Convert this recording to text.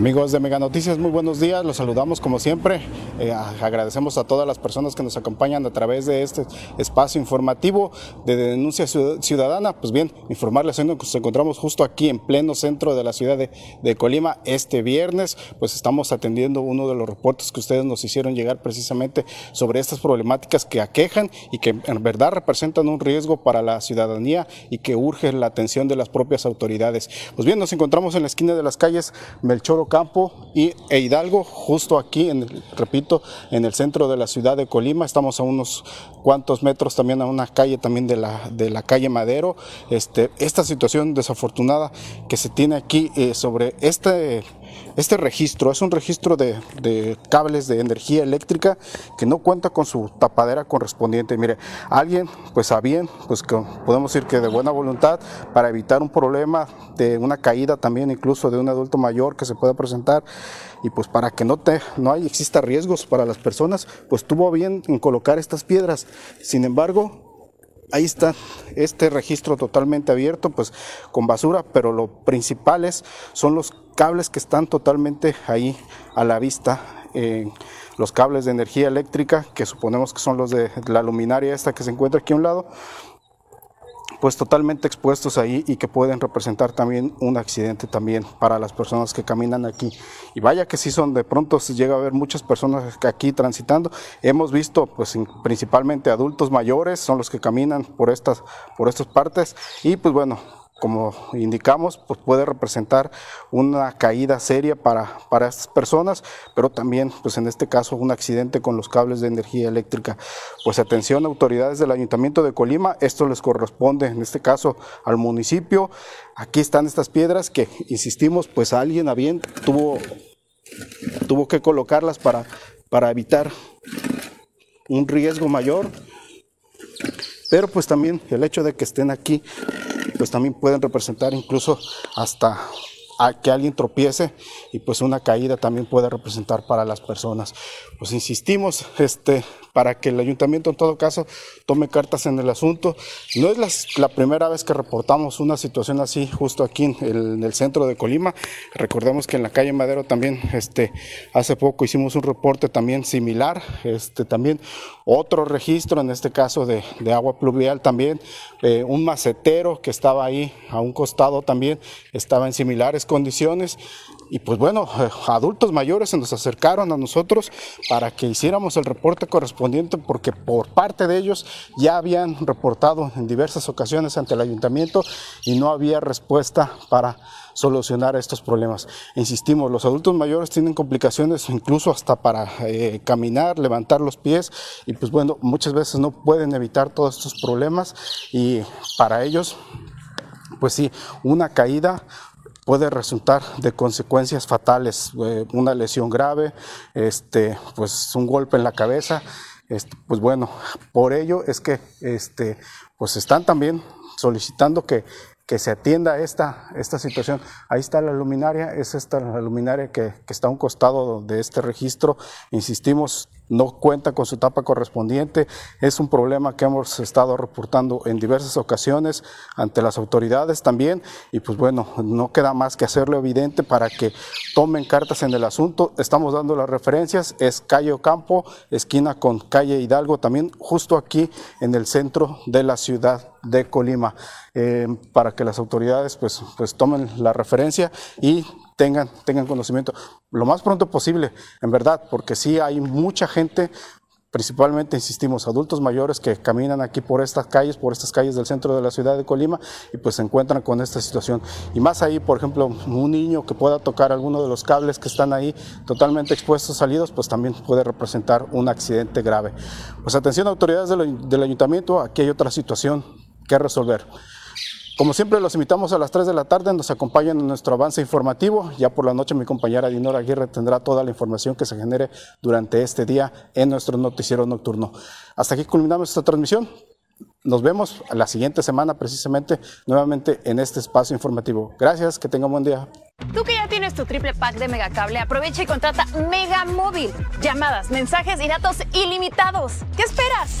Amigos de Mega Noticias, muy buenos días. Los saludamos como siempre. Eh, agradecemos a todas las personas que nos acompañan a través de este espacio informativo de denuncia ciudadana. Pues bien, informarles que nos encontramos justo aquí en pleno centro de la ciudad de, Colima este viernes. Pues estamos atendiendo uno de los reportes que ustedes nos hicieron llegar precisamente sobre estas problemáticas que aquejan y que en verdad representan un riesgo para la ciudadanía y que urge la atención de las propias autoridades. Pues bien, nos encontramos en la esquina de las calles Melchoro Campo y, e Hidalgo, justo aquí, en repito, en el centro de la ciudad de Colima. Estamos a unos cuantos metros también a una calle también de la, de la calle Madero. Este, esta situación desafortunada que se tiene aquí eh, sobre este este registro es un registro de, cables de energía eléctrica que no cuenta con su tapadera correspondiente. Mire, alguien, pues a bien, pues que podemos decir que de buena voluntad, para evitar un problema de una caída también incluso de un adulto mayor que se pueda presentar y pues para que no, te, no hay, exista riesgos para las personas, pues tuvo bien en colocar estas piedras. Sin embargo, ahí está este registro totalmente abierto, pues con basura, pero lo principales son los cables que están totalmente ahí a la vista. los cables de energía eléctrica, que suponemos que son los de la luminaria esta que se encuentra aquí a un lado, pues totalmente expuestos ahí y que pueden representar también un accidente también para las personas que caminan aquí. Y vaya que sí son, de pronto se llega a ver muchas personas aquí transitando. Hemos visto pues principalmente adultos mayores, son los que caminan por estas, por estas partes y pues bueno, como indicamos, pues puede representar una caída seria para, para estas personas, pero también, pues en este caso, un accidente con los cables de energía eléctrica. Pues atención, autoridades del Ayuntamiento de Colima, esto les corresponde, en este caso, al municipio. Aquí están estas piedras que, insistimos, pues alguien a bien tuvo, tuvo que colocarlas para, para evitar un riesgo mayor. Pero pues también el hecho de que estén aquí pues también pueden representar incluso hasta que alguien tropiece y pues una caída también puede representar para las personas. Pues insistimos, este, para que el ayuntamiento en todo caso tome cartas en el asunto. No es la, primera vez que reportamos una situación así justo aquí en el, centro de Colima. Recordemos que en la calle Madero también este, hace poco hicimos un reporte también similar, este, también otro registro, en este caso de, agua pluvial también, eh, un macetero que estaba ahí a un costado también, estaba en similares condiciones y pues bueno, eh, adultos mayores se nos acercaron a nosotros para que hiciéramos el reporte correspondiente porque por parte de ellos ya habían reportado en diversas ocasiones ante el ayuntamiento y no había respuesta para solucionar estos problemas. Insistimos, los adultos mayores tienen complicaciones incluso hasta para eh, caminar, levantar los pies y pues bueno, muchas veces no pueden evitar todos estos problemas y para ellos pues sí, una caída puede resultar de consecuencias fatales, eh, una lesión grave, este, pues un golpe en la cabeza, este, pues bueno, por ello es que este, pues están también solicitando que, que se atienda esta, esta situación. Ahí está la luminaria, es esta la luminaria que, que está a un costado de este registro. Insistimos, no cuenta con su tapa correspondiente. Es un problema que hemos estado reportando en diversas ocasiones ante las autoridades también y pues bueno, no queda más que hacerlo evidente para que tomen cartas en el asunto. Estamos dando las referencias, es calle Ocampo, esquina con calle Hidalgo, también justo aquí en el centro de la ciudad de Colima, eh, para que las autoridades pues, pues tomen la referencia y tengan, tengan conocimiento lo más pronto posible, en verdad, porque sí hay mucha gente principalmente, insistimos, adultos mayores que caminan aquí por estas calles, por estas calles del centro de la ciudad de Colima y pues se encuentran con esta situación. Y más ahí, por ejemplo, un niño que pueda tocar alguno de los cables que están ahí totalmente expuestos, salidos, pues también puede representar un accidente grave. Pues atención autoridades del, del ayuntamiento, aquí hay otra situación que resolver. Como siempre, los invitamos a las 3 de la tarde, nos acompañan en nuestro avance informativo. Ya por la noche mi compañera Dinora Aguirre tendrá toda la información que se genere durante este día en nuestro noticiero nocturno. Hasta aquí culminamos esta transmisión. Nos vemos la siguiente semana precisamente nuevamente en este espacio informativo. Gracias, que tengan buen día. Tú que ya tienes tu triple pack de Megacable, aprovecha y contrata Mega Móvil. Llamadas, mensajes y datos ilimitados. ¿Qué esperas?